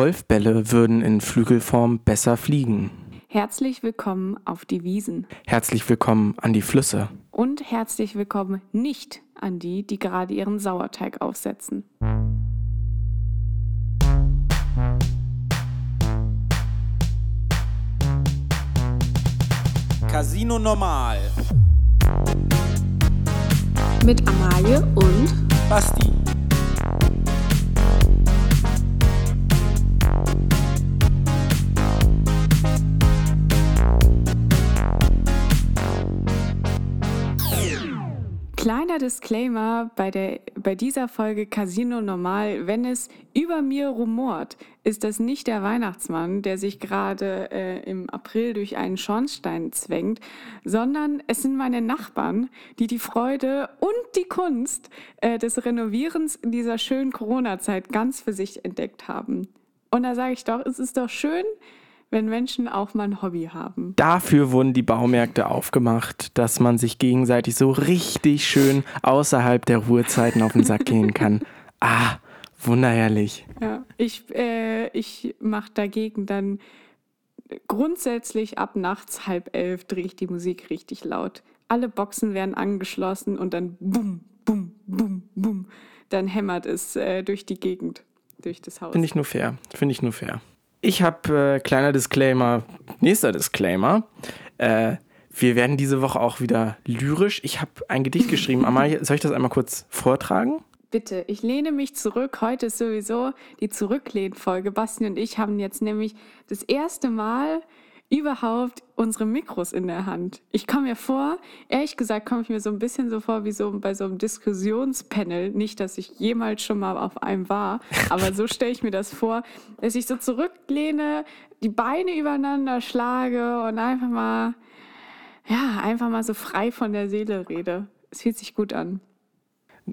Golfbälle würden in Flügelform besser fliegen. Herzlich willkommen auf die Wiesen. Herzlich willkommen an die Flüsse. Und herzlich willkommen nicht an die, die gerade ihren Sauerteig aufsetzen. Casino Normal. Mit Amalie und Basti. Disclaimer bei, der, bei dieser Folge Casino Normal. Wenn es über mir rumort, ist das nicht der Weihnachtsmann, der sich gerade äh, im April durch einen Schornstein zwängt, sondern es sind meine Nachbarn, die die Freude und die Kunst äh, des Renovierens in dieser schönen Corona-Zeit ganz für sich entdeckt haben. Und da sage ich doch, es ist doch schön, wenn Menschen auch mal ein Hobby haben. Dafür wurden die Baumärkte aufgemacht, dass man sich gegenseitig so richtig schön außerhalb der Ruhezeiten auf den Sack gehen kann. Ah, wunderherrlich. Ja, ich, äh, ich mache dagegen dann grundsätzlich ab nachts halb elf drehe ich die Musik richtig laut. Alle Boxen werden angeschlossen und dann bum, bum, bum, bum. Dann hämmert es äh, durch die Gegend, durch das Haus. Finde ich nur fair. Finde ich nur fair. Ich habe äh, kleiner Disclaimer, nächster Disclaimer. Äh, wir werden diese Woche auch wieder lyrisch. Ich habe ein Gedicht geschrieben. Amalie, soll ich das einmal kurz vortragen? Bitte, ich lehne mich zurück. Heute ist sowieso die Zurücklehnfolge. Basti und ich haben jetzt nämlich das erste Mal überhaupt unsere Mikros in der Hand. Ich komme mir vor, ehrlich gesagt, komme ich mir so ein bisschen so vor wie so bei so einem Diskussionspanel. Nicht, dass ich jemals schon mal auf einem war, aber so stelle ich mir das vor, dass ich so zurücklehne, die Beine übereinander schlage und einfach mal, ja, einfach mal so frei von der Seele rede. Es fühlt sich gut an.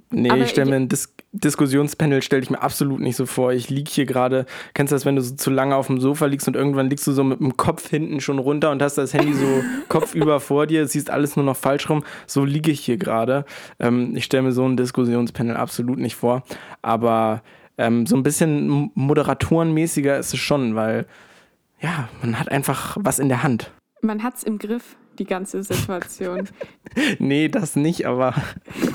Nee, Aber ich stelle mir ein Dis Diskussionspanel stelle ich mir absolut nicht so vor. Ich liege hier gerade, kennst du das, wenn du so zu lange auf dem Sofa liegst und irgendwann liegst du so mit dem Kopf hinten schon runter und hast das Handy so kopfüber vor dir, siehst alles nur noch falsch rum. So liege ich hier gerade. Ähm, ich stelle mir so ein Diskussionspanel absolut nicht vor. Aber ähm, so ein bisschen moderatorenmäßiger ist es schon, weil ja, man hat einfach was in der Hand. Man hat's im Griff, die ganze Situation. Nee, das nicht, aber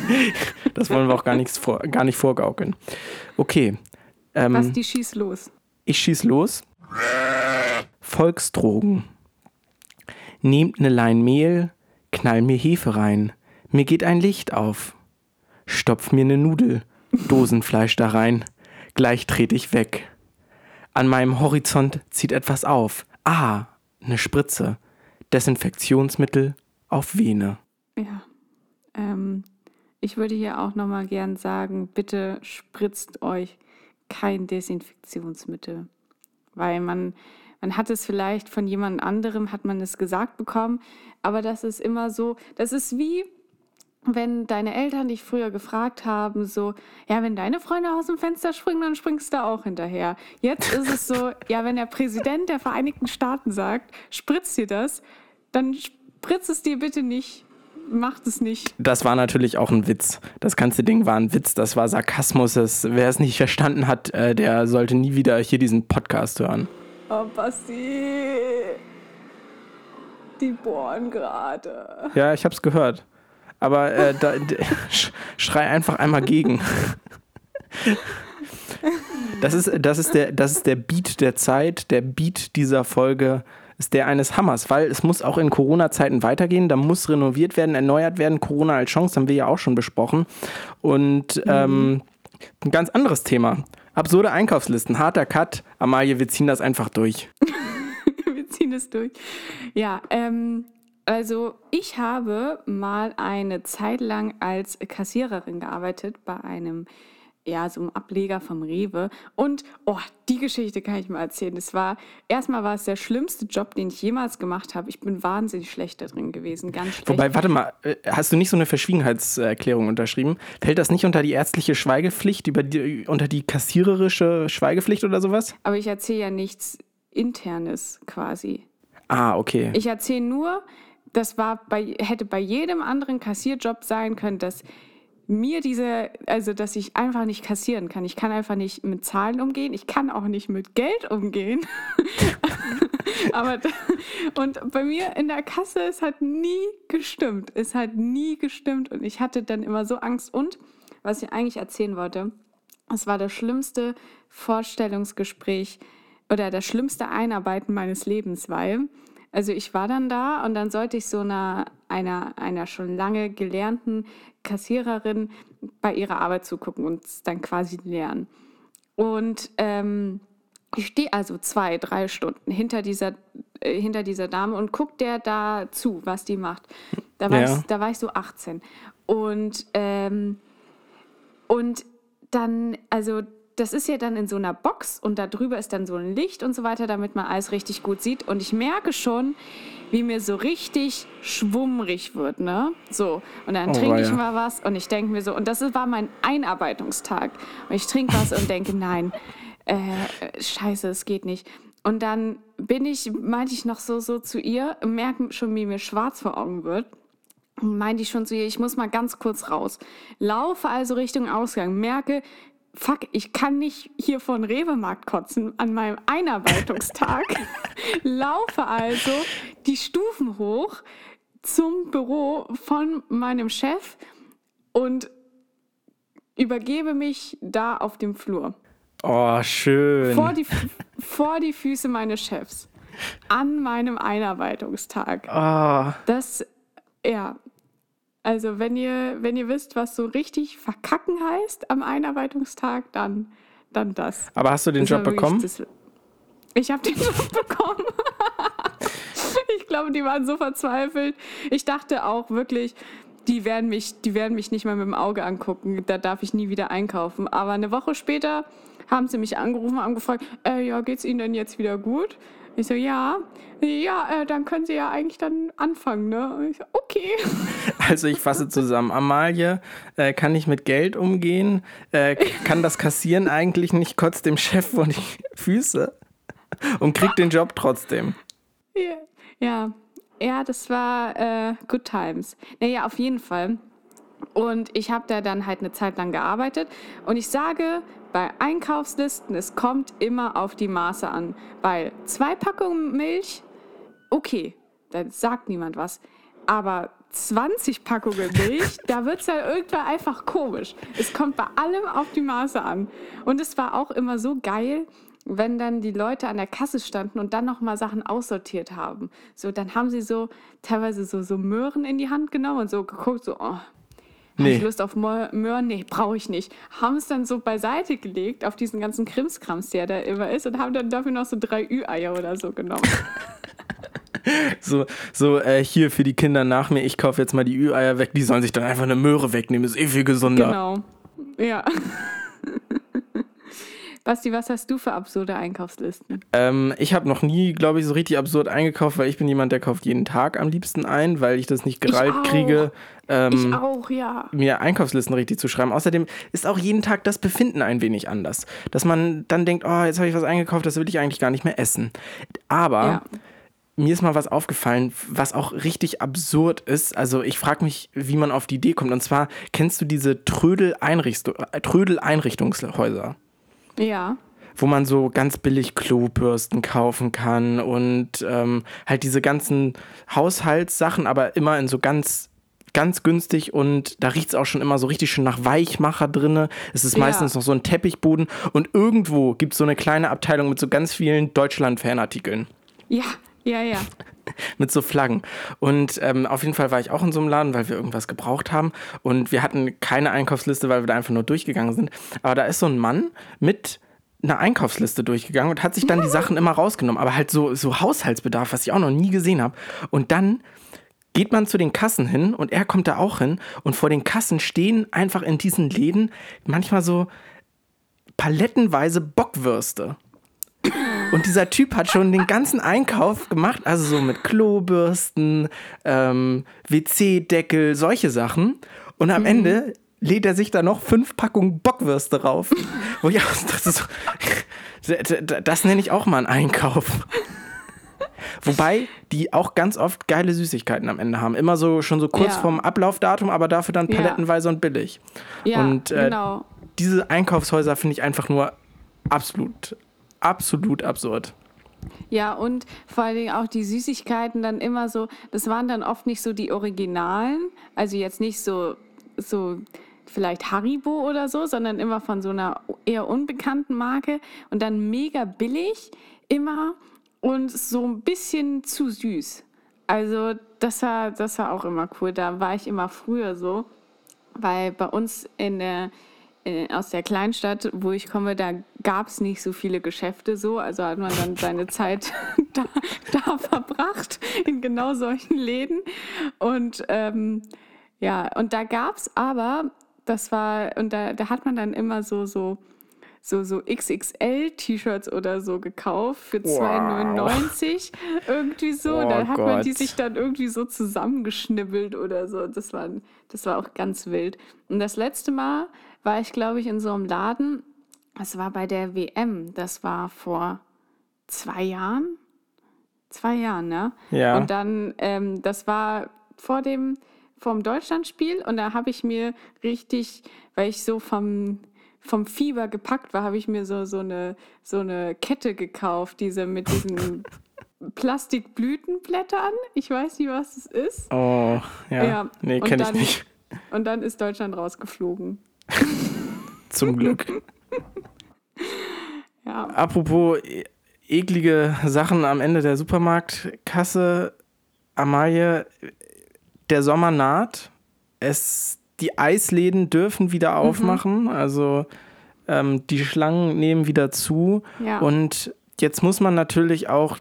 das wollen wir auch gar, nichts vor, gar nicht vorgaukeln. Okay. Ähm, Basti, schieß los. ich schieß los. Volksdrogen. Nehmt ne Lein Mehl, knall mir Hefe rein. Mir geht ein Licht auf. Stopf mir ne Nudel, Dosenfleisch da rein. Gleich tret ich weg. An meinem Horizont zieht etwas auf. Ah, ne Spritze. Desinfektionsmittel auf Vene. Ja. Ähm, ich würde hier auch nochmal gern sagen, bitte spritzt euch kein Desinfektionsmittel. Weil man, man hat es vielleicht von jemand anderem, hat man es gesagt bekommen, aber das ist immer so, das ist wie, wenn deine Eltern dich früher gefragt haben, so, ja, wenn deine Freunde aus dem Fenster springen, dann springst du auch hinterher. Jetzt ist es so, ja, wenn der Präsident der Vereinigten Staaten sagt, spritz dir das, dann spritz es dir bitte nicht. Macht es nicht. Das war natürlich auch ein Witz. Das ganze Ding war ein Witz, das war Sarkasmus. Das, wer es nicht verstanden hat, äh, der sollte nie wieder hier diesen Podcast hören. Oh, Basti. Die bohren gerade. Ja, ich hab's gehört. Aber äh, da, schrei einfach einmal gegen. Das ist, das, ist der, das ist der Beat der Zeit. Der Beat dieser Folge ist der eines Hammers, weil es muss auch in Corona-Zeiten weitergehen. Da muss renoviert werden, erneuert werden. Corona als Chance haben wir ja auch schon besprochen. Und ähm, ein ganz anderes Thema. Absurde Einkaufslisten, harter Cut. Amalie, wir ziehen das einfach durch. Wir ziehen es durch. Ja, ähm, also ich habe mal eine Zeit lang als Kassiererin gearbeitet bei einem, ja, so einem Ableger vom Rewe. Und, oh, die Geschichte kann ich mal erzählen. Das war, erstmal war es der schlimmste Job, den ich jemals gemacht habe. Ich bin wahnsinnig schlecht da drin gewesen, ganz schlecht. Wobei, warte mal, äh, hast du nicht so eine Verschwiegenheitserklärung unterschrieben? Fällt das nicht unter die ärztliche Schweigepflicht, über die, unter die kassiererische Schweigepflicht oder sowas? Aber ich erzähle ja nichts Internes quasi. Ah, okay. Ich erzähle nur, das war bei, hätte bei jedem anderen Kassierjob sein können, dass mir diese, also dass ich einfach nicht kassieren kann. Ich kann einfach nicht mit Zahlen umgehen. Ich kann auch nicht mit Geld umgehen. Aber und bei mir in der Kasse, es hat nie gestimmt. Es hat nie gestimmt und ich hatte dann immer so Angst. Und was ich eigentlich erzählen wollte, es war das schlimmste Vorstellungsgespräch oder das schlimmste Einarbeiten meines Lebens, weil also ich war dann da und dann sollte ich so einer, einer, einer schon lange gelernten Kassiererin bei ihrer Arbeit zugucken und dann quasi lernen. Und ähm, ich stehe also zwei, drei Stunden hinter dieser, äh, hinter dieser Dame und gucke der da zu, was die macht. Da war, ja. ich, da war ich so 18. Und, ähm, und dann, also das ist ja dann in so einer Box und da drüber ist dann so ein Licht und so weiter, damit man alles richtig gut sieht. Und ich merke schon, wie mir so richtig schwummrig wird, ne? So. Und dann oh, trinke ich mal was und ich denke mir so, und das war mein Einarbeitungstag. Und ich trinke was und denke, nein, äh, scheiße, es geht nicht. Und dann bin ich, meinte ich noch so, so zu ihr, merke schon, wie mir schwarz vor Augen wird meinte ich schon zu ihr, ich muss mal ganz kurz raus. Laufe also Richtung Ausgang, merke, fuck, ich kann nicht hier von Rewe-Markt kotzen an meinem Einarbeitungstag. Laufe also die Stufen hoch zum Büro von meinem Chef und übergebe mich da auf dem Flur. Oh, schön. Vor die, vor die Füße meines Chefs. An meinem Einarbeitungstag. Oh. Das, ja, also wenn ihr, wenn ihr wisst, was so richtig verkacken heißt am Einarbeitungstag, dann, dann das. Aber hast du den das Job bekommen? Das, ich habe den Job bekommen. ich glaube, die waren so verzweifelt. Ich dachte auch wirklich, die werden mich, die werden mich nicht mal mit dem Auge angucken. Da darf ich nie wieder einkaufen. Aber eine Woche später haben sie mich angerufen, haben gefragt, äh, ja, geht's Ihnen denn jetzt wieder gut? Ich so, ja, ja, äh, dann können Sie ja eigentlich dann anfangen, ne? Und ich so, okay. Also ich fasse zusammen. Amalie äh, kann nicht mit Geld umgehen, äh, kann das Kassieren eigentlich nicht, kotzt dem Chef vor die Füße und kriegt den Job trotzdem. Ja, ja, ja das war äh, Good Times. Naja, auf jeden Fall. Und ich habe da dann halt eine Zeit lang gearbeitet. Und ich sage bei Einkaufslisten, es kommt immer auf die Maße an. Weil zwei Packungen Milch, okay, da sagt niemand was. Aber 20 Packungen Milch, da wird es ja irgendwann einfach komisch. Es kommt bei allem auf die Maße an. Und es war auch immer so geil, wenn dann die Leute an der Kasse standen und dann nochmal Sachen aussortiert haben. So, dann haben sie so teilweise so, so Möhren in die Hand genommen und so geguckt, so, oh, Nee. Habe ich Lust auf Möhren? Nee, brauche ich nicht. Haben es dann so beiseite gelegt auf diesen ganzen Krimskrams, der da immer ist, und haben dann dafür noch so drei Ü-Eier oder so genommen. so, so äh, hier für die Kinder nach mir, ich kaufe jetzt mal die Ü-Eier weg, die sollen sich dann einfach eine Möhre wegnehmen, ist eh viel gesunder. Genau. Ja. Basti, was hast du für absurde Einkaufslisten? Ähm, ich habe noch nie, glaube ich, so richtig absurd eingekauft, weil ich bin jemand, der kauft jeden Tag am liebsten ein, weil ich das nicht gereilt kriege, ähm, ich auch, ja. mir Einkaufslisten richtig zu schreiben. Außerdem ist auch jeden Tag das Befinden ein wenig anders. Dass man dann denkt, oh, jetzt habe ich was eingekauft, das will ich eigentlich gar nicht mehr essen. Aber ja. mir ist mal was aufgefallen, was auch richtig absurd ist. Also ich frage mich, wie man auf die Idee kommt. Und zwar, kennst du diese Trödel-Einrichtungshäuser? Ja. Wo man so ganz billig Klobürsten kaufen kann und ähm, halt diese ganzen Haushaltssachen, aber immer in so ganz ganz günstig und da riecht es auch schon immer so richtig schön nach Weichmacher drinne. Es ist meistens ja. noch so ein Teppichboden und irgendwo gibt es so eine kleine Abteilung mit so ganz vielen Deutschland-Fanartikeln. Ja, ja, ja. mit so Flaggen. Und ähm, auf jeden Fall war ich auch in so einem Laden, weil wir irgendwas gebraucht haben. Und wir hatten keine Einkaufsliste, weil wir da einfach nur durchgegangen sind. Aber da ist so ein Mann mit einer Einkaufsliste durchgegangen und hat sich dann die Sachen immer rausgenommen. Aber halt so, so Haushaltsbedarf, was ich auch noch nie gesehen habe. Und dann geht man zu den Kassen hin und er kommt da auch hin. Und vor den Kassen stehen einfach in diesen Läden manchmal so palettenweise Bockwürste. Und dieser Typ hat schon den ganzen Einkauf gemacht, also so mit Klobürsten, ähm, WC-Deckel, solche Sachen. Und am mhm. Ende lädt er sich da noch fünf Packungen Bockwürste rauf. Wo ich auch, das, ist, das, das nenne ich auch mal einen Einkauf. Wobei die auch ganz oft geile Süßigkeiten am Ende haben. Immer so schon so kurz Ja. vorm Ablaufdatum, aber dafür dann Ja. palettenweise und billig. Ja, und äh, genau. diese Einkaufshäuser finde ich einfach nur absolut, absolut absurd. Ja, und vor allen Dingen auch die Süßigkeiten dann immer so, das waren dann oft nicht so die Originalen, also jetzt nicht so, so vielleicht Haribo oder so, sondern immer von so einer eher unbekannten Marke und dann mega billig immer und so ein bisschen zu süß. Also das war, das war auch immer cool. Da war ich immer früher so, weil bei uns in der, aus der Kleinstadt, wo ich komme, da gab es nicht so viele Geschäfte so. Also hat man dann seine Zeit da, da verbracht, in genau solchen Läden. Und ähm, ja, und da gab es aber, das war, und da, da hat man dann immer so, so, so, so XXL-T-Shirts oder so gekauft für Wow. 2,99 irgendwie so. Oh da hat man die Gott. sich dann irgendwie so zusammengeschnibbelt oder so. Das war, das war auch ganz wild. Und das letzte Mal war ich, glaube ich, in so einem Laden. Das war bei der WM. Das war vor zwei Jahren. Zwei Jahren, ne? Ja. Und dann, ähm, das war vor dem vom Deutschlandspiel und da habe ich mir richtig, weil ich so vom vom Fieber gepackt war, habe ich mir so, so, eine, so eine Kette gekauft, diese mit diesen Plastikblütenblättern. Ich weiß nicht, was es ist. Oh, ja. Ja, Nee, kenne ich nicht. Und dann ist Deutschland rausgeflogen. Zum Glück. Ja, Apropos e- eklige Sachen am Ende der Supermarktkasse. Amalie, der Sommer naht. Es, die Eisläden dürfen wieder aufmachen. Also ähm, die Schlangen nehmen wieder zu. Ja. Und jetzt muss man natürlich auch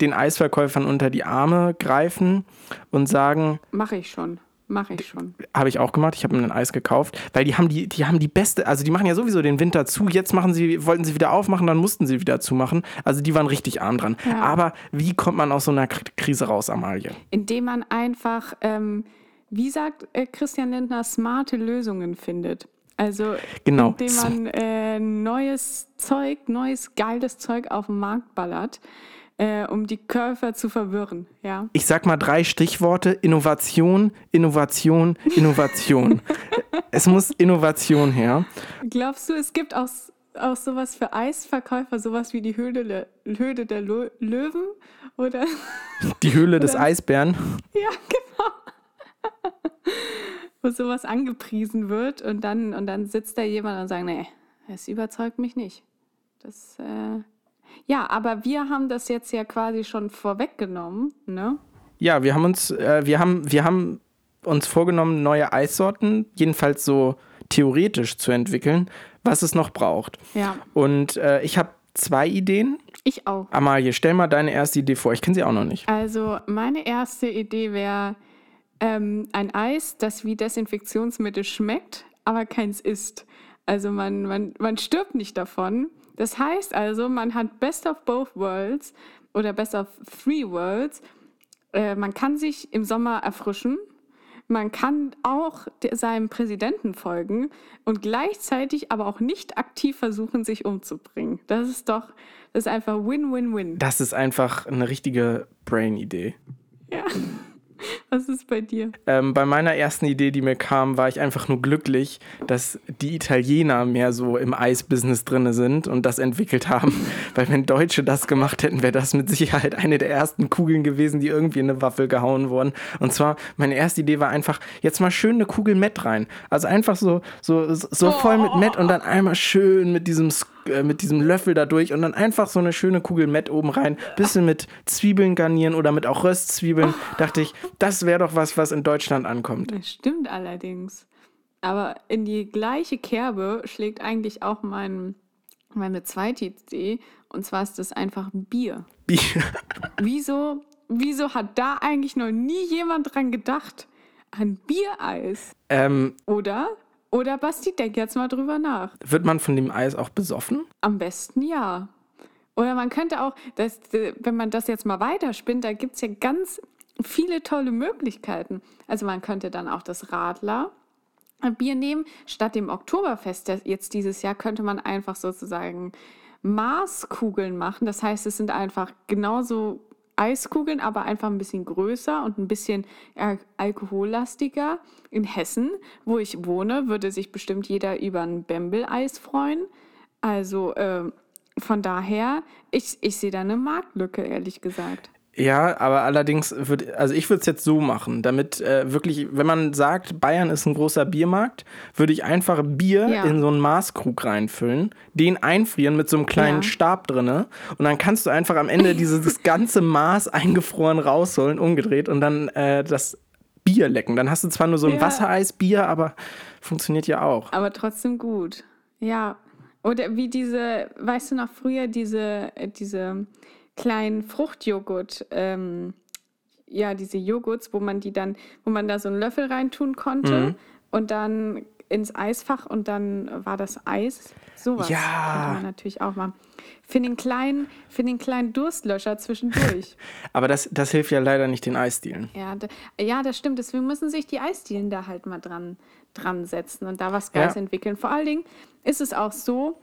den Eisverkäufern unter die Arme greifen und sagen, mache ich schon. Mache ich schon. habe ich auch gemacht. Ich habe mir ein Eis gekauft, weil die haben die, die haben die beste, also die machen ja sowieso den Winter zu. Jetzt machen sie, wollten sie wieder aufmachen, dann mussten sie wieder zumachen. Also die waren richtig arm dran. Ja. Aber wie kommt man aus so einer Krise raus, Amalie? Indem man einfach, ähm, wie sagt äh, Christian Lindner, smarte Lösungen findet. Also Genau. indem man äh, neues Zeug, neues geiles Zeug auf den Markt ballert, äh, um die Käufer zu verwirren. Ja. Ich sag mal drei Stichworte: Innovation, Innovation, Innovation. es muss Innovation her. Glaubst du, es gibt auch, auch sowas für Eisverkäufer, sowas wie die Höhle der, Höhle der Lo Löwen? Oder? Die Höhle des Eisbären. ja, genau. Wo sowas angepriesen wird und dann, und dann sitzt da jemand und sagt, nee, es überzeugt mich nicht. Das, äh ja, aber wir haben das jetzt ja quasi schon vorweggenommen, ne? Ja, wir haben uns, äh, wir haben, wir haben uns vorgenommen, neue Eissorten, jedenfalls so theoretisch zu entwickeln, was es noch braucht. Ja, Und äh, ich habe zwei Ideen. ich auch. Amalie, stell mal deine erste Idee vor. Ich kenne sie auch noch nicht. Also meine erste Idee wäre ähm, ein Eis, das wie Desinfektionsmittel schmeckt, aber keins ist. Also man, man, man stirbt nicht davon. Das heißt also, man hat Best of Both Worlds oder Best of Three Worlds. Äh, man kann sich im Sommer erfrischen. Man kann auch seinem Präsidenten folgen und gleichzeitig aber auch nicht aktiv versuchen, sich umzubringen. Das ist doch, das ist einfach Win-Win-Win. Das ist einfach eine richtige Brain-Idee. Ja. Was ist bei dir? Ähm, bei meiner ersten Idee, die mir kam, war ich einfach nur glücklich, dass die Italiener mehr so im Eisbusiness drin sind und das entwickelt haben. Weil wenn Deutsche das gemacht hätten, wäre das mit Sicherheit eine der ersten Kugeln gewesen, die irgendwie in eine Waffel gehauen wurden. Und zwar, meine erste Idee war einfach, jetzt mal schön eine Kugel Met rein. Also einfach so, so, so voll mit Met und dann einmal schön mit diesem, Sk- äh, mit diesem Löffel da durch und dann einfach so eine schöne Kugel Met oben rein. Bisschen mit Zwiebeln garnieren oder mit auch Röstzwiebeln. Dachte ich, das wäre doch was, was in Deutschland ankommt. Das stimmt allerdings. Aber in die gleiche Kerbe schlägt eigentlich auch mein, meine zweite Idee. Und zwar ist das einfach Bier. Bier. Wieso, wieso hat da eigentlich noch nie jemand dran gedacht? An Biereis. Ähm, Oder? Oder Basti, denk jetzt mal drüber nach. wird man von dem Eis auch besoffen? Am besten ja. Oder man könnte auch, das, wenn man das jetzt mal weiterspinnt, da gibt es ja ganz viele tolle Möglichkeiten. Also man könnte dann auch das Radler Bier nehmen. Statt dem Oktoberfest jetzt dieses Jahr könnte man einfach sozusagen Maßkugeln machen. Das heißt, es sind einfach genauso Eiskugeln, aber einfach ein bisschen größer und ein bisschen äh, alkohollastiger. In Hessen, wo ich wohne, würde sich bestimmt jeder über ein Bembel-Eis freuen. Also äh, von daher, ich, ich sehe da eine Marktlücke, ehrlich gesagt. Ja, aber allerdings würde, also ich würde es jetzt so machen, damit äh, wirklich, wenn man sagt, Bayern ist ein großer Biermarkt, würde ich einfach Bier Ja. in so einen Maßkrug reinfüllen, den einfrieren mit so einem kleinen Ja. Stab drinne und dann kannst du einfach am Ende dieses ganze Maß eingefroren rausholen, umgedreht und dann äh, das Bier lecken. Dann hast du zwar nur so ein Ja. Wassereisbier, aber funktioniert ja auch. Aber trotzdem gut. Ja. Oder wie diese, weißt du noch früher, diese, äh, diese kleinen Fruchtjoghurt, ähm, ja, diese Joghurts, wo man die dann, wo man da so einen Löffel reintun konnte Mhm. und dann ins Eisfach und dann war das Eis. Sowas Ja. könnte man natürlich auch machen. Für den kleinen, für den kleinen Durstlöscher zwischendurch. Aber das, das hilft ja leider nicht den Eisdielen. Ja, da, ja, das stimmt. Deswegen müssen sich die Eisdielen da halt mal dran, dran setzen und da was Geiles Ja. entwickeln. Vor allen Dingen ist es auch so,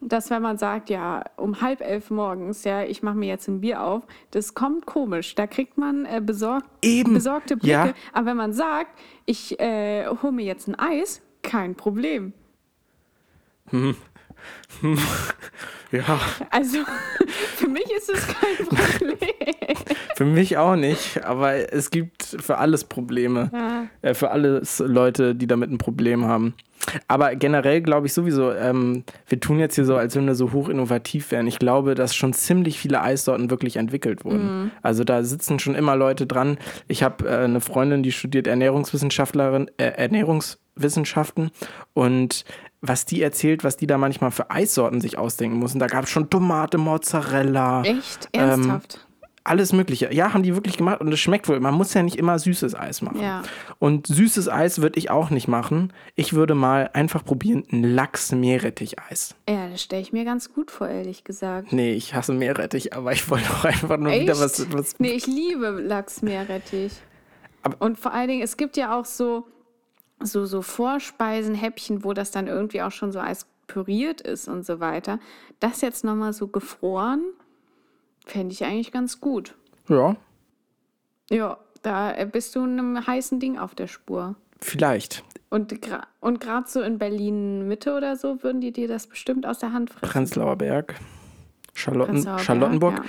dass wenn man sagt, ja, um halb elf morgens, ja, ich mache mir jetzt ein Bier auf, das kommt komisch. Da kriegt man äh, besorgt, Eben. besorgte Blicke. Ja. Aber wenn man sagt, ich äh, hole mir jetzt ein Eis, kein Problem. Ja, Also für mich ist es kein Problem. für mich auch nicht, aber es gibt für alles Probleme. Ja. Äh, für alles Leute, die damit ein Problem haben. Aber generell glaube ich sowieso, ähm, wir tun jetzt hier so, als wenn wir so hoch innovativ wären. Ich glaube, dass schon ziemlich viele Eissorten wirklich entwickelt wurden. Also da sitzen schon immer Leute dran. Ich habe äh, eine Freundin, die studiert Ernährungswissenschaftlerin, äh, Ernährungswissenschaften und was die erzählt, was die da manchmal für Eissorten sich ausdenken müssen. Da gab es schon Tomate, Mozzarella, Echt? Ähm, Ernsthaft? alles Mögliche. Ja, haben die wirklich gemacht und es schmeckt wohl. Man muss ja nicht immer süßes Eis machen. Ja. Und süßes Eis würde ich auch nicht machen. Ich würde mal einfach probieren, ein Lachs-Meerrettich-Eis. ja, das stelle ich mir ganz gut vor, ehrlich gesagt. Nee, ich hasse Meerrettich, aber ich wollte auch einfach nur wieder Echt? was. was Nee, ich liebe Lachsmeerrettich. Und vor allen Dingen, es gibt ja auch so, so, so Vorspeisen, Häppchen, wo das dann irgendwie auch schon so als püriert ist und so weiter. Das jetzt nochmal so gefroren, fände ich eigentlich ganz gut. Ja, Ja, da äh, bist du einem heißen Ding auf der Spur. vielleicht. Und gra- und gerade so in Berlin Mitte oder so würden die dir das bestimmt aus der Hand fressen. Prenzlauer Berg. Charlotten, Prenzlauer Berg, Charlottenburg. ja.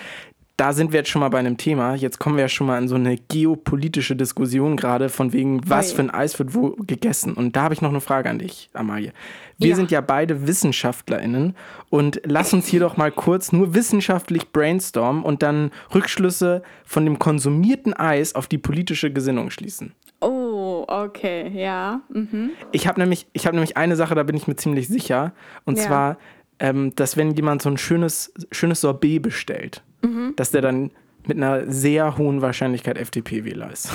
Da sind wir jetzt schon mal bei einem Thema. Jetzt kommen wir ja schon mal in so eine geopolitische Diskussion gerade von wegen, was für ein Eis wird wo gegessen. Und da habe ich noch eine Frage an dich, Amalie. Wir Ja. sind ja beide WissenschaftlerInnen und lass uns hier doch mal kurz nur wissenschaftlich brainstormen und dann Rückschlüsse von dem konsumierten Eis auf die politische Gesinnung schließen. Oh, okay, ja. Mhm. Ich habe nämlich, ich hab nämlich eine Sache, da bin ich mir ziemlich sicher. Und Ja. zwar, ähm, dass wenn jemand so ein schönes, schönes Sorbet bestellt, Mhm. dass der dann mit einer sehr hohen Wahrscheinlichkeit FDP-Wähler ist.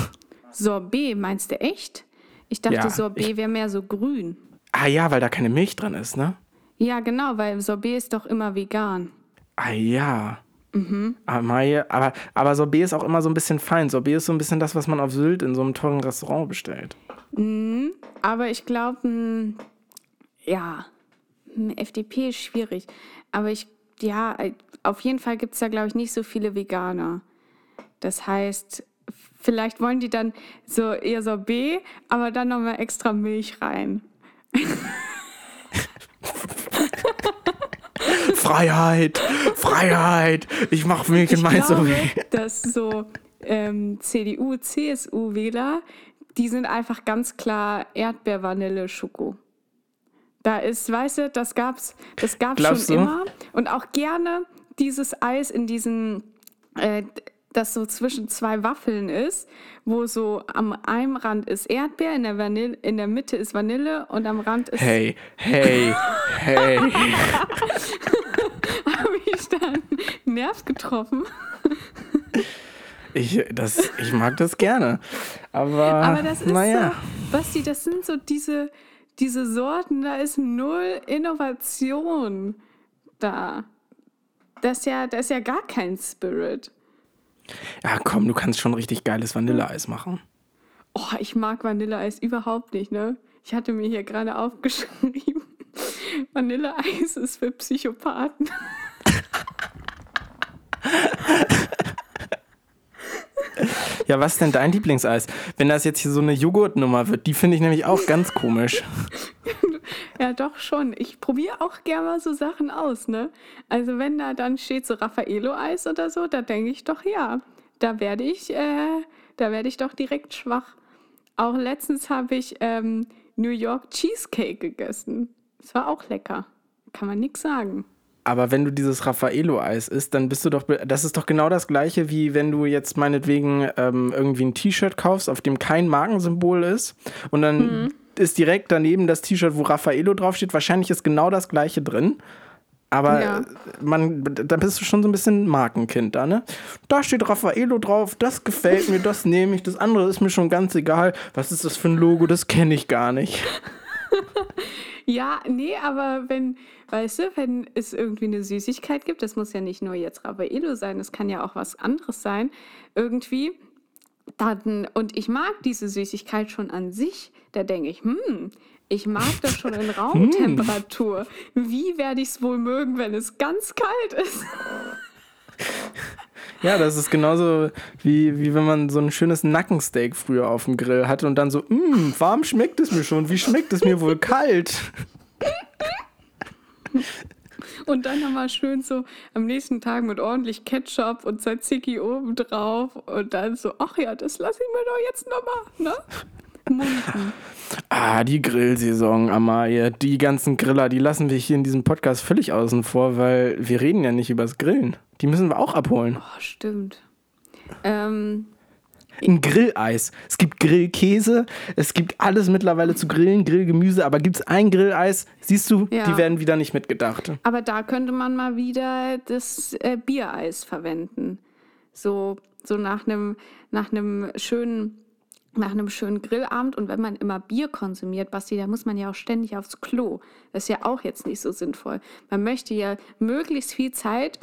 Sorbet, meinst du echt? Ich dachte, Ja, Sorbet wäre mehr so grün. Ah ja, weil da keine Milch dran ist, ne? Ja, genau, weil Sorbet ist doch immer vegan. Ah ja. Mhm. Aber, aber Sorbet ist auch immer so ein bisschen fein. Sorbet ist so ein bisschen das, was man auf Sylt in so einem teuren Restaurant bestellt. Aber ich glaube, ja, m, FDP ist schwierig. Aber ich, ja, äh, auf jeden Fall gibt es da, glaube ich, nicht so viele Veganer. Das heißt, vielleicht wollen die dann so ihr Sorbet, aber dann nochmal extra Milch rein. Freiheit! Freiheit! Ich mach Milch in mein glaube, Sorbet. dass so ähm, CDU, CSU-Wähler, die sind einfach ganz klar Erdbeer, Vanille, Schoko. Da ist, weißt du, das gab's, das gab's Glaubst schon du? immer. Und auch gerne dieses Eis in diesen, äh, das so zwischen zwei Waffeln ist, wo so am einem Rand ist Erdbeer, in der, Vanille, in der Mitte ist Vanille und am Rand ist Hey, hey, hey. habe ich da einen Nerv getroffen. Ich, das, ich mag das gerne. Aber, Aber das ist naja. so, Basti, das sind so diese, diese Sorten, da ist null Innovation da. Das ist ja, das ist ja gar kein Spirit. Ja, komm, du kannst schon richtig geiles Vanilleeis machen. Oh, ich mag Vanilleeis überhaupt nicht, ne? Ich hatte mir hier gerade aufgeschrieben, Vanilleeis ist für Psychopathen. Ja, was ist denn dein Lieblingseis? Wenn das jetzt hier so eine Joghurtnummer wird, die finde ich nämlich auch ganz komisch. Ja, doch schon. Ich probiere auch gerne mal so Sachen aus, ne? Also wenn da dann steht so Raffaello-Eis oder so, da denke ich doch, ja, da werde ich, äh, da werde ich doch direkt schwach. Auch letztens habe ich ähm, New York Cheesecake gegessen. Das war auch lecker. Kann man nichts sagen. Aber wenn du dieses Raffaello-Eis isst, dann bist du doch. Das ist doch genau das gleiche, wie wenn du jetzt meinetwegen ähm, irgendwie ein T-Shirt kaufst, auf dem kein Markensymbol ist. Und dann mhm. ist direkt daneben das T-Shirt, wo Raffaello draufsteht. Wahrscheinlich ist genau das gleiche drin. Aber ja. man, da bist du schon so ein bisschen Markenkind da, ne? Da steht Raffaello drauf, das gefällt mir, das nehme ich, das andere ist mir schon ganz egal. Was ist das für ein Logo? Das kenne ich gar nicht. ja, nee, aber wenn, weißt du, wenn es irgendwie eine Süßigkeit gibt, das muss ja nicht nur jetzt Raffaello sein, das kann ja auch was anderes sein, irgendwie, dann, und ich mag diese Süßigkeit schon an sich, da denke ich, hm, ich mag das schon in Raumtemperatur. Wie werde ich es wohl mögen, wenn es ganz kalt ist? Ja, das ist genauso wie, wie wenn man so ein schönes Nackensteak früher auf dem Grill hatte und dann so, mmm, warm schmeckt es mir schon, wie schmeckt es mir wohl kalt? Und dann nochmal schön so am nächsten Tag mit ordentlich Ketchup und Tzatziki oben drauf und dann so, ach ja, das lasse ich mir doch jetzt nochmal, ne? Munden. Ah, die Grillsaison, Amalie. Die ganzen Griller, die lassen wir hier in diesem Podcast völlig außen vor, weil wir reden ja nicht übers Grillen. Die müssen wir auch abholen. Oh, stimmt. Ähm, ein Grilleis. Es gibt Grillkäse, es gibt alles mittlerweile zu grillen, Grillgemüse, aber gibt es ein Grilleis, siehst du, ja. die werden wieder nicht mitgedacht. Aber da könnte man mal wieder das äh, Biereis verwenden. So, so nach einem nach schönen nach einem schönen Grillabend und wenn man immer Bier konsumiert, Basti, da muss man ja auch ständig aufs Klo. Das ist ja auch jetzt nicht so sinnvoll. Man möchte ja möglichst viel Zeit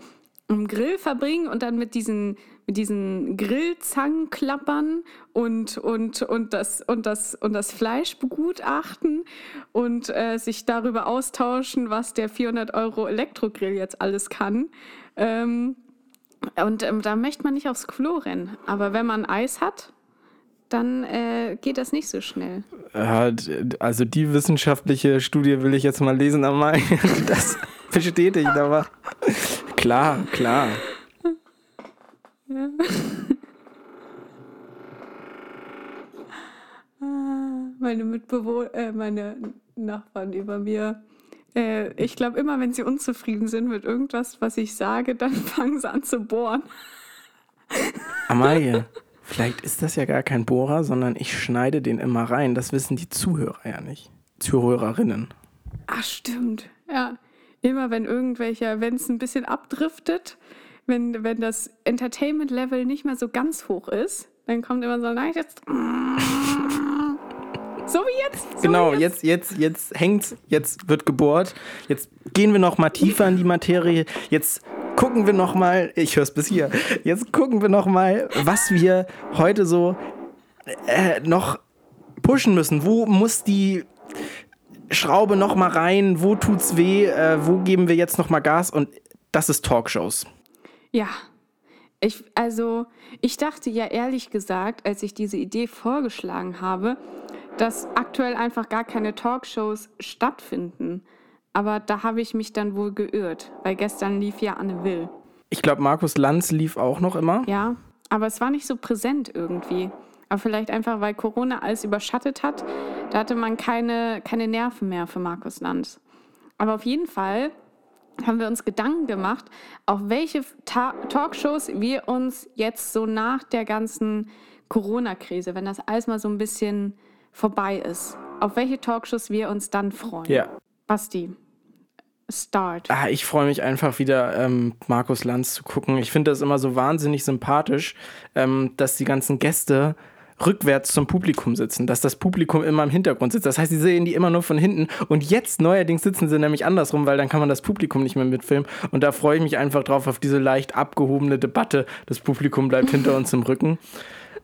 im Grill verbringen und dann mit diesen, mit diesen Grillzangen klappern und, und, und, das, und, das, und das Fleisch begutachten und äh, sich darüber austauschen, was der 400 Euro Elektrogrill jetzt alles kann. Ähm, und ähm, da möchte man nicht aufs Klo rennen. Aber wenn man Eis hat, dann äh, geht das nicht so schnell. Also die wissenschaftliche Studie will ich jetzt mal lesen, aber das bestätigt, aber klar, klar. Ja. meine Mitbewohner, äh, meine Nachbarn über mir. Äh, ich glaube, immer wenn sie unzufrieden sind mit irgendwas, was ich sage, dann fangen sie an zu bohren. Amalie, Vielleicht ist das ja gar kein Bohrer, sondern ich schneide den immer rein. Das wissen die Zuhörer ja nicht. Zuhörerinnen. Ach, stimmt. Ja. Immer wenn irgendwelcher, wenn es ein bisschen abdriftet, wenn, wenn das Entertainment-Level nicht mehr so ganz hoch ist, dann kommt immer so, nein, jetzt. So wie jetzt. So genau, wie jetzt. jetzt, jetzt, jetzt hängt's, jetzt wird gebohrt. Jetzt gehen wir noch mal tiefer in die Materie. Jetzt gucken wir noch mal, ich höre es bis hier, jetzt gucken wir noch mal, was wir heute so äh, noch pushen müssen. Wo muss die Schraube noch mal rein? Wo tut's weh? Äh, wo geben wir jetzt noch mal Gas? Und das ist Talkshows. Ja. Ich, also, ich dachte ja ehrlich gesagt, als ich diese Idee vorgeschlagen habe, dass aktuell einfach gar keine Talkshows stattfinden. Aber da habe ich mich dann wohl geirrt, weil gestern lief ja Anne Will. Ich glaube, Markus Lanz lief auch noch immer. Ja, aber es war nicht so präsent irgendwie. Aber vielleicht einfach, weil Corona alles überschattet hat. Da hatte man keine, keine Nerven mehr für Markus Lanz. Aber auf jeden Fall haben wir uns Gedanken gemacht, auf welche Ta Talkshows wir uns jetzt so nach der ganzen Corona-Krise, wenn das alles mal so ein bisschen vorbei ist, auf welche Talkshows wir uns dann freuen. Ja. Basti, start. Ah, ich freue mich einfach wieder, ähm, Markus Lanz zu gucken. Ich finde das immer so wahnsinnig sympathisch, ähm, dass die ganzen Gäste rückwärts zum Publikum sitzen, dass das Publikum immer im Hintergrund sitzt. Das heißt, sie sehen die immer nur von hinten. Und jetzt neuerdings sitzen sie nämlich andersrum, weil dann kann man das Publikum nicht mehr mitfilmen. Und da freue ich mich einfach drauf auf diese leicht abgehobene Debatte. Das Publikum bleibt hinter uns im Rücken.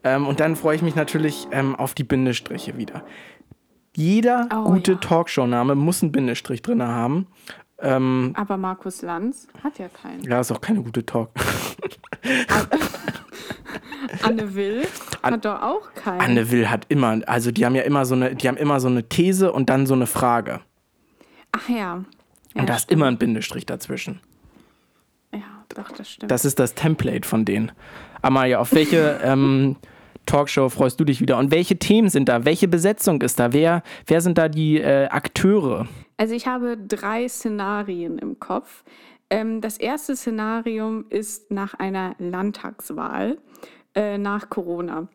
Ähm, und dann freue ich mich natürlich ähm, auf die Bindestriche wieder. Jeder oh, gute ja. Talkshow-Name muss einen Bindestrich drin haben. Ähm, Aber Markus Lanz hat ja keinen. Ja, ist auch keine gute Talk. Anne Will. Hat doch auch keinen. Anne Will hat immer, also die haben ja immer so eine, die haben immer so eine These und dann so eine Frage. Ach ja. ja und da ist immer ein Bindestrich dazwischen. Ja, doch, das stimmt. Das ist das Template von denen. Amalia, auf welche ähm, Talkshow freust du dich wieder? Und welche Themen sind da? Welche Besetzung ist da? Wer, wer sind da die äh, Akteure? Also ich habe drei Szenarien im Kopf. Ähm, das erste Szenario ist nach einer Landtagswahl äh, nach Corona.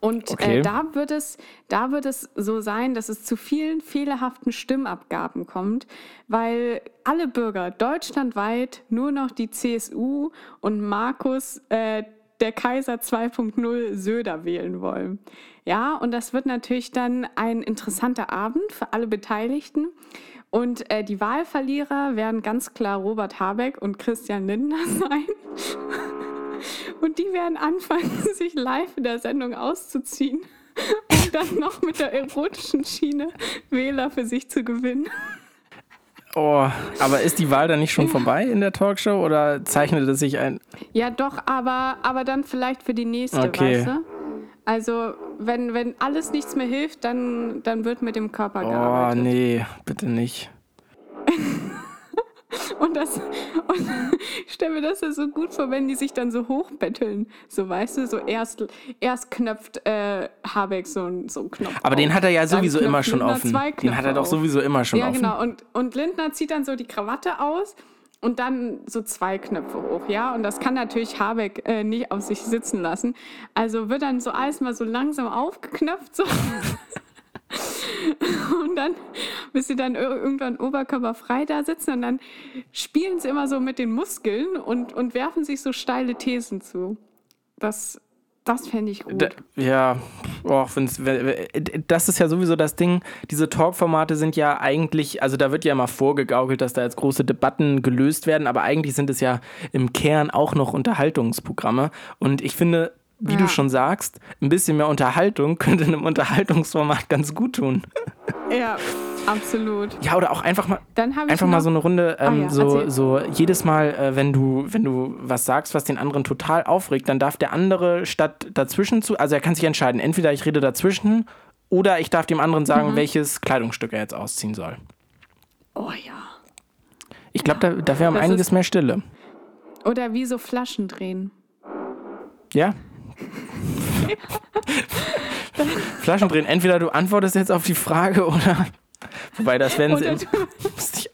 Und Okay. äh, da, wird es, da wird es so sein, dass es zu vielen fehlerhaften Stimmabgaben kommt, weil alle Bürger deutschlandweit nur noch die CSU und Markus, äh, der Kaiser 2.0 Söder wählen wollen. Ja, und das wird natürlich dann ein interessanter Abend für alle Beteiligten. Und äh, die Wahlverlierer werden ganz klar Robert Habeck und Christian Lindner sein. Und die werden anfangen, sich live in der Sendung auszuziehen und dann noch mit der erotischen Schiene Wähler für sich zu gewinnen. Oh, aber ist die Wahl dann nicht schon vorbei in der Talkshow oder zeichnet es sich ein? Ja, doch, aber, aber dann vielleicht für die nächste, Okay. weißt du? Also, wenn, wenn alles nichts mehr hilft, dann, dann wird mit dem Körper Oh, gearbeitet. nee, bitte nicht. Und das, und ich stelle mir das ja so gut vor, wenn die sich dann so hochbetteln. So, weißt du, so erst, erst knöpft äh, Habeck so, einen- so einen Knopf. Aber den auf. hat er ja sowieso immer schon Lindner offen. Den hat er doch auf. sowieso immer schon Ja, offen. genau. Und, und Lindner zieht dann so die Krawatte aus und dann so zwei Knöpfe hoch, ja. Und das kann natürlich Habeck äh, nicht auf sich sitzen lassen. Also wird dann so alles mal so langsam aufgeknöpft. So. Und dann, bis sie dann ir- irgendwann oberkörperfrei da sitzen und dann spielen sie immer so mit den Muskeln und, und werfen sich so steile Thesen zu. Das, das fände ich gut. Da, ja, oh, wenn's, we- we- das ist ja sowieso das Ding. Diese Talkformate sind ja eigentlich, also da wird ja immer vorgegaukelt, dass da jetzt große Debatten gelöst werden, aber eigentlich sind es ja im Kern auch noch Unterhaltungsprogramme. Und ich finde, wie du Ja. schon sagst, ein bisschen mehr Unterhaltung könnte einem Unterhaltungsformat ganz gut tun. ja, absolut. Ja, oder auch einfach mal. Einfach mal so eine Runde, ähm, ja, so, erzähl. so jedes Mal, äh, wenn du, wenn du was sagst, was den anderen total aufregt, dann darf der andere statt dazwischen zu, also er kann sich entscheiden, entweder ich rede dazwischen oder ich darf dem anderen Mhm. sagen, welches Kleidungsstück er jetzt ausziehen soll. Oh ja. Ich glaube, da, da wäre um einiges mehr Stille. Oder wie so Flaschen drehen. Ja? Flaschen drehen. Entweder du antwortest jetzt auf die Frage oder. Wobei, das werden Oder sie. ich-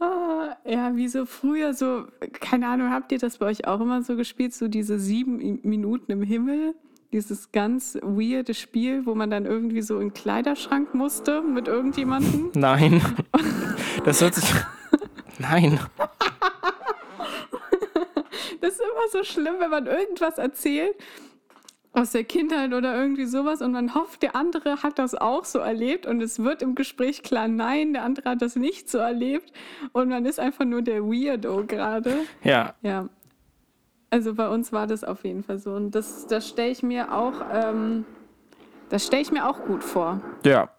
Ah, ja, wie so früher, so, keine Ahnung, habt ihr das bei euch auch immer so gespielt, so diese sieben Minuten im Himmel? Dieses ganz weirde Spiel, wo man dann irgendwie so in den Kleiderschrank musste mit irgendjemandem. Nein. Das hört sich. Nein. Ist immer so schlimm, wenn man irgendwas erzählt aus der Kindheit oder irgendwie sowas und man hofft, der andere hat das auch so erlebt und es wird im Gespräch klar, nein, der andere hat das nicht so erlebt und man ist einfach nur der Weirdo gerade. Ja. Ja. Also bei uns war das auf jeden Fall so. Und das, das stelle ich mir auch, ähm, das stelle ich mir auch gut vor. Ja.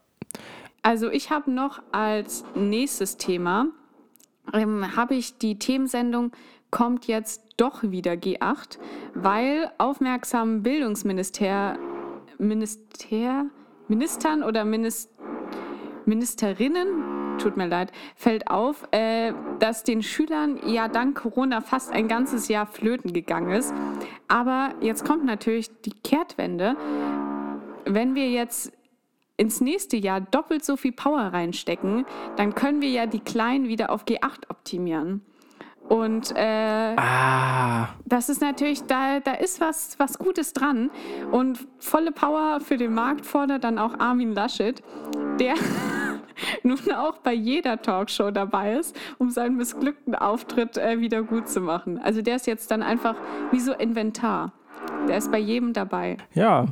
Also ich habe noch als nächstes Thema, ähm, habe ich die Themensendung kommt jetzt doch wieder G8, weil aufmerksamen Bildungsminister, Minister, Ministern oder Minis, Ministerinnen, tut mir leid, fällt auf, äh, dass den Schülern ja dank Corona fast ein ganzes Jahr flöten gegangen ist. Aber jetzt kommt natürlich die Kehrtwende. Wenn wir jetzt ins nächste Jahr doppelt so viel Power reinstecken, dann können wir ja die Kleinen wieder auf G8 optimieren. Und äh, Ah. das ist natürlich, da, da ist was, was Gutes dran. Und volle Power für den Markt fordert dann auch Armin Laschet, der nun auch bei jeder Talkshow dabei ist, um seinen missglückten Auftritt äh, wieder gut zu machen. Also der ist jetzt dann einfach wie so Inventar. Der ist bei jedem dabei. Ja.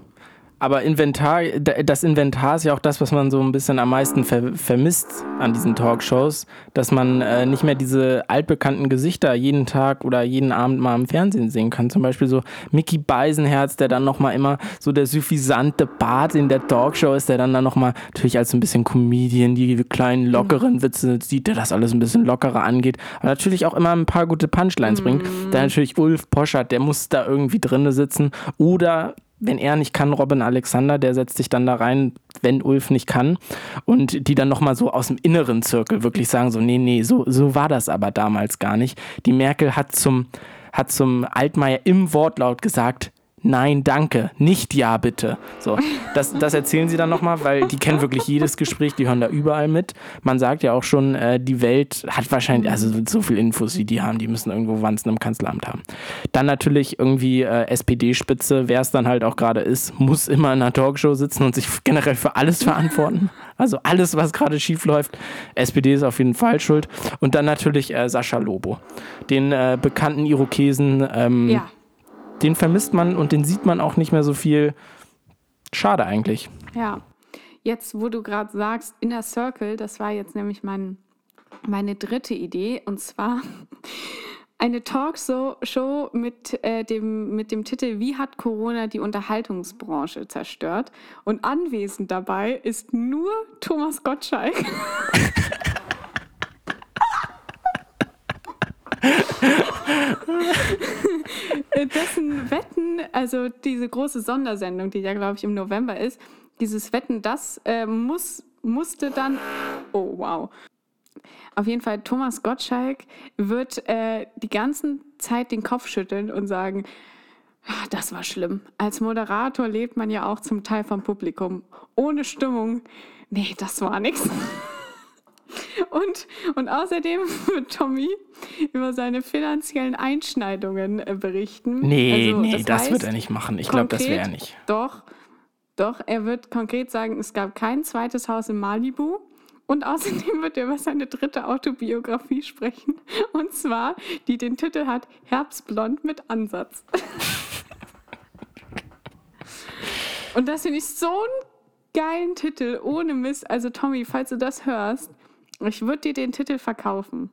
Aber Inventar, das Inventar ist ja auch das, was man so ein bisschen am meisten ver vermisst an diesen Talkshows, dass man äh, nicht mehr diese altbekannten Gesichter jeden Tag oder jeden Abend mal im Fernsehen sehen kann. Zum Beispiel so Mickey Beisenherz, der dann nochmal immer so der suffisante Bart in der Talkshow ist, der dann dann nochmal natürlich als so ein bisschen Comedian, die kleinen lockeren Witze sieht, der das alles ein bisschen lockerer angeht, aber natürlich auch immer ein paar gute Punchlines bringt. Dann natürlich Ulf Poschert, der muss da irgendwie drinne sitzen oder wenn er nicht kann, Robin Alexander, der setzt sich dann da rein, wenn Ulf nicht kann. Und die dann nochmal so aus dem inneren Zirkel wirklich sagen: so, nee, nee, so, so war das aber damals gar nicht. Die Merkel hat zum, hat zum Altmaier im Wortlaut gesagt, Nein, danke, nicht ja, bitte. So, das, das erzählen sie dann nochmal, weil die kennen wirklich jedes Gespräch, die hören da überall mit. Man sagt ja auch schon, äh, die Welt hat wahrscheinlich, also so viel Infos, wie die haben, die müssen irgendwo Wanzen im Kanzleramt haben. Dann natürlich irgendwie äh, SPD-Spitze, wer es dann halt auch gerade ist, muss immer in einer Talkshow sitzen und sich generell für alles verantworten. Also alles, was gerade schief läuft. SPD ist auf jeden Fall schuld. Und dann natürlich äh, Sascha Lobo, den äh, bekannten Irokesen. Ähm, Ja, den vermisst man und den sieht man auch nicht mehr so viel. Schade eigentlich. ja. Jetzt, wo du gerade sagst, Inner Circle, das war jetzt nämlich mein, meine dritte Idee. Und zwar eine Talkshow Show mit, äh, dem, mit dem Titel Wie hat Corona die Unterhaltungsbranche zerstört? Und anwesend dabei ist nur Thomas Gottschalk. dessen Wetten, also diese große Sondersendung, die ja, glaube ich, im November ist, dieses Wetten, das äh, muss, musste dann. Oh, wow. Auf jeden Fall, Thomas Gottschalk wird äh, die ganze Zeit den Kopf schütteln und sagen, "Ah, das war schlimm. Als Moderator lebt man ja auch zum Teil vom Publikum. Ohne Stimmung, nee, das war nichts. Und, und außerdem wird Tommy über seine finanziellen Einschneidungen äh, berichten. Nee, Also, nee, das, wird heißt, er nicht machen. Ich glaube, das wäre er nicht. Doch, doch, er wird konkret sagen, es gab kein zweites Haus in Malibu. Und außerdem wird er über seine dritte Autobiografie sprechen. Und zwar, die den Titel hat Herbstblond mit Ansatz. Und das finde ich so einen geilen Titel, ohne Mist. Also Tommy, falls du das hörst, ich würde dir den Titel verkaufen.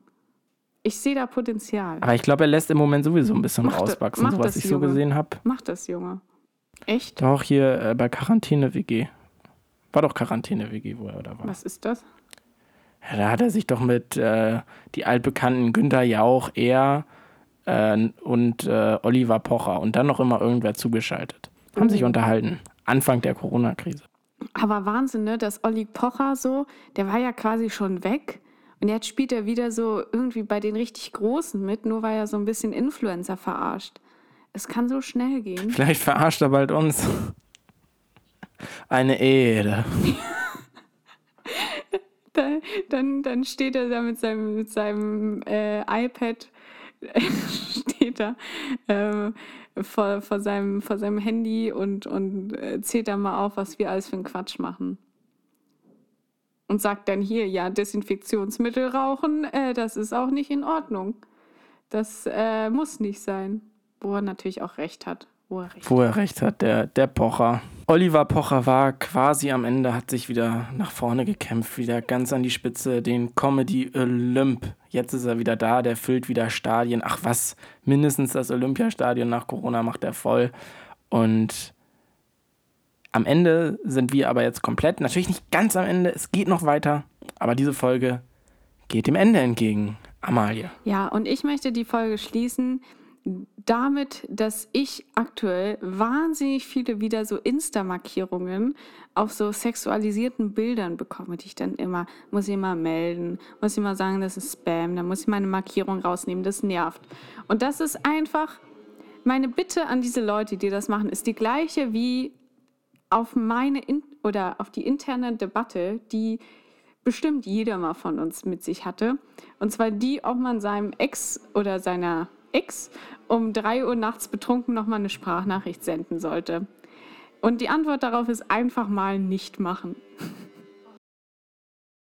Ich sehe da Potenzial. Aber ich glaube, er lässt im Moment sowieso ein bisschen Mach rauswachsen, so was das, ich so Junge. gesehen habe. Mach das, Junge. Echt? Doch hier äh, bei Quarantäne-WG. War doch Quarantäne-WG, wo er da war. Was ist das? Ja, da hat er sich doch mit äh, die altbekannten Günther Jauch, er äh, und äh, Oliver Pocher und dann noch immer irgendwer zugeschaltet. Haben Oh. sich unterhalten. Anfang der Corona-Krise. Aber Wahnsinn, ne? Dass Olli Pocher so, der war ja quasi schon weg. Und jetzt spielt er wieder so irgendwie bei den richtig Großen mit, nur weil er so ein bisschen Influencer verarscht. Es kann so schnell gehen. Vielleicht verarscht er bald uns. Eine Ehre. Da, dann, dann steht er da mit seinem, mit seinem äh, iPad, steht da äh, vor, vor, seinem, vor seinem Handy und, und äh, zählt da mal auf, was wir alles für einen Quatsch machen. Und sagt dann hier, ja, Desinfektionsmittel rauchen, äh, das ist auch nicht in Ordnung. Das äh, muss nicht sein. Wo er natürlich auch recht hat. Wo er recht Wo er recht hat, der, der Pocher. Oliver Pocher war quasi am Ende, hat sich wieder nach vorne gekämpft, wieder ganz an die Spitze, den Comedy Olymp. Jetzt ist er wieder da, der füllt wieder Stadien. Ach was, mindestens das Olympiastadion nach Corona macht er voll. Und am Ende sind wir aber jetzt komplett, natürlich nicht ganz am Ende, es geht noch weiter, aber diese Folge geht dem Ende entgegen. Amalie. Ja, und ich möchte die Folge schließen damit, dass ich aktuell wahnsinnig viele wieder so Insta-Markierungen auf so sexualisierten Bildern bekomme, die ich dann immer, muss ich immer melden, muss ich immer sagen, das ist Spam, dann muss ich meine Markierung rausnehmen, das nervt. Und das ist einfach, meine Bitte an diese Leute, die das machen, ist die gleiche wie auf meine in oder auf die interne Debatte, die bestimmt jeder mal von uns mit sich hatte. Und zwar die, ob man seinem Ex oder seiner Ex um 3 Uhr nachts betrunken nochmal eine Sprachnachricht senden sollte. Und die Antwort darauf ist einfach mal nicht machen.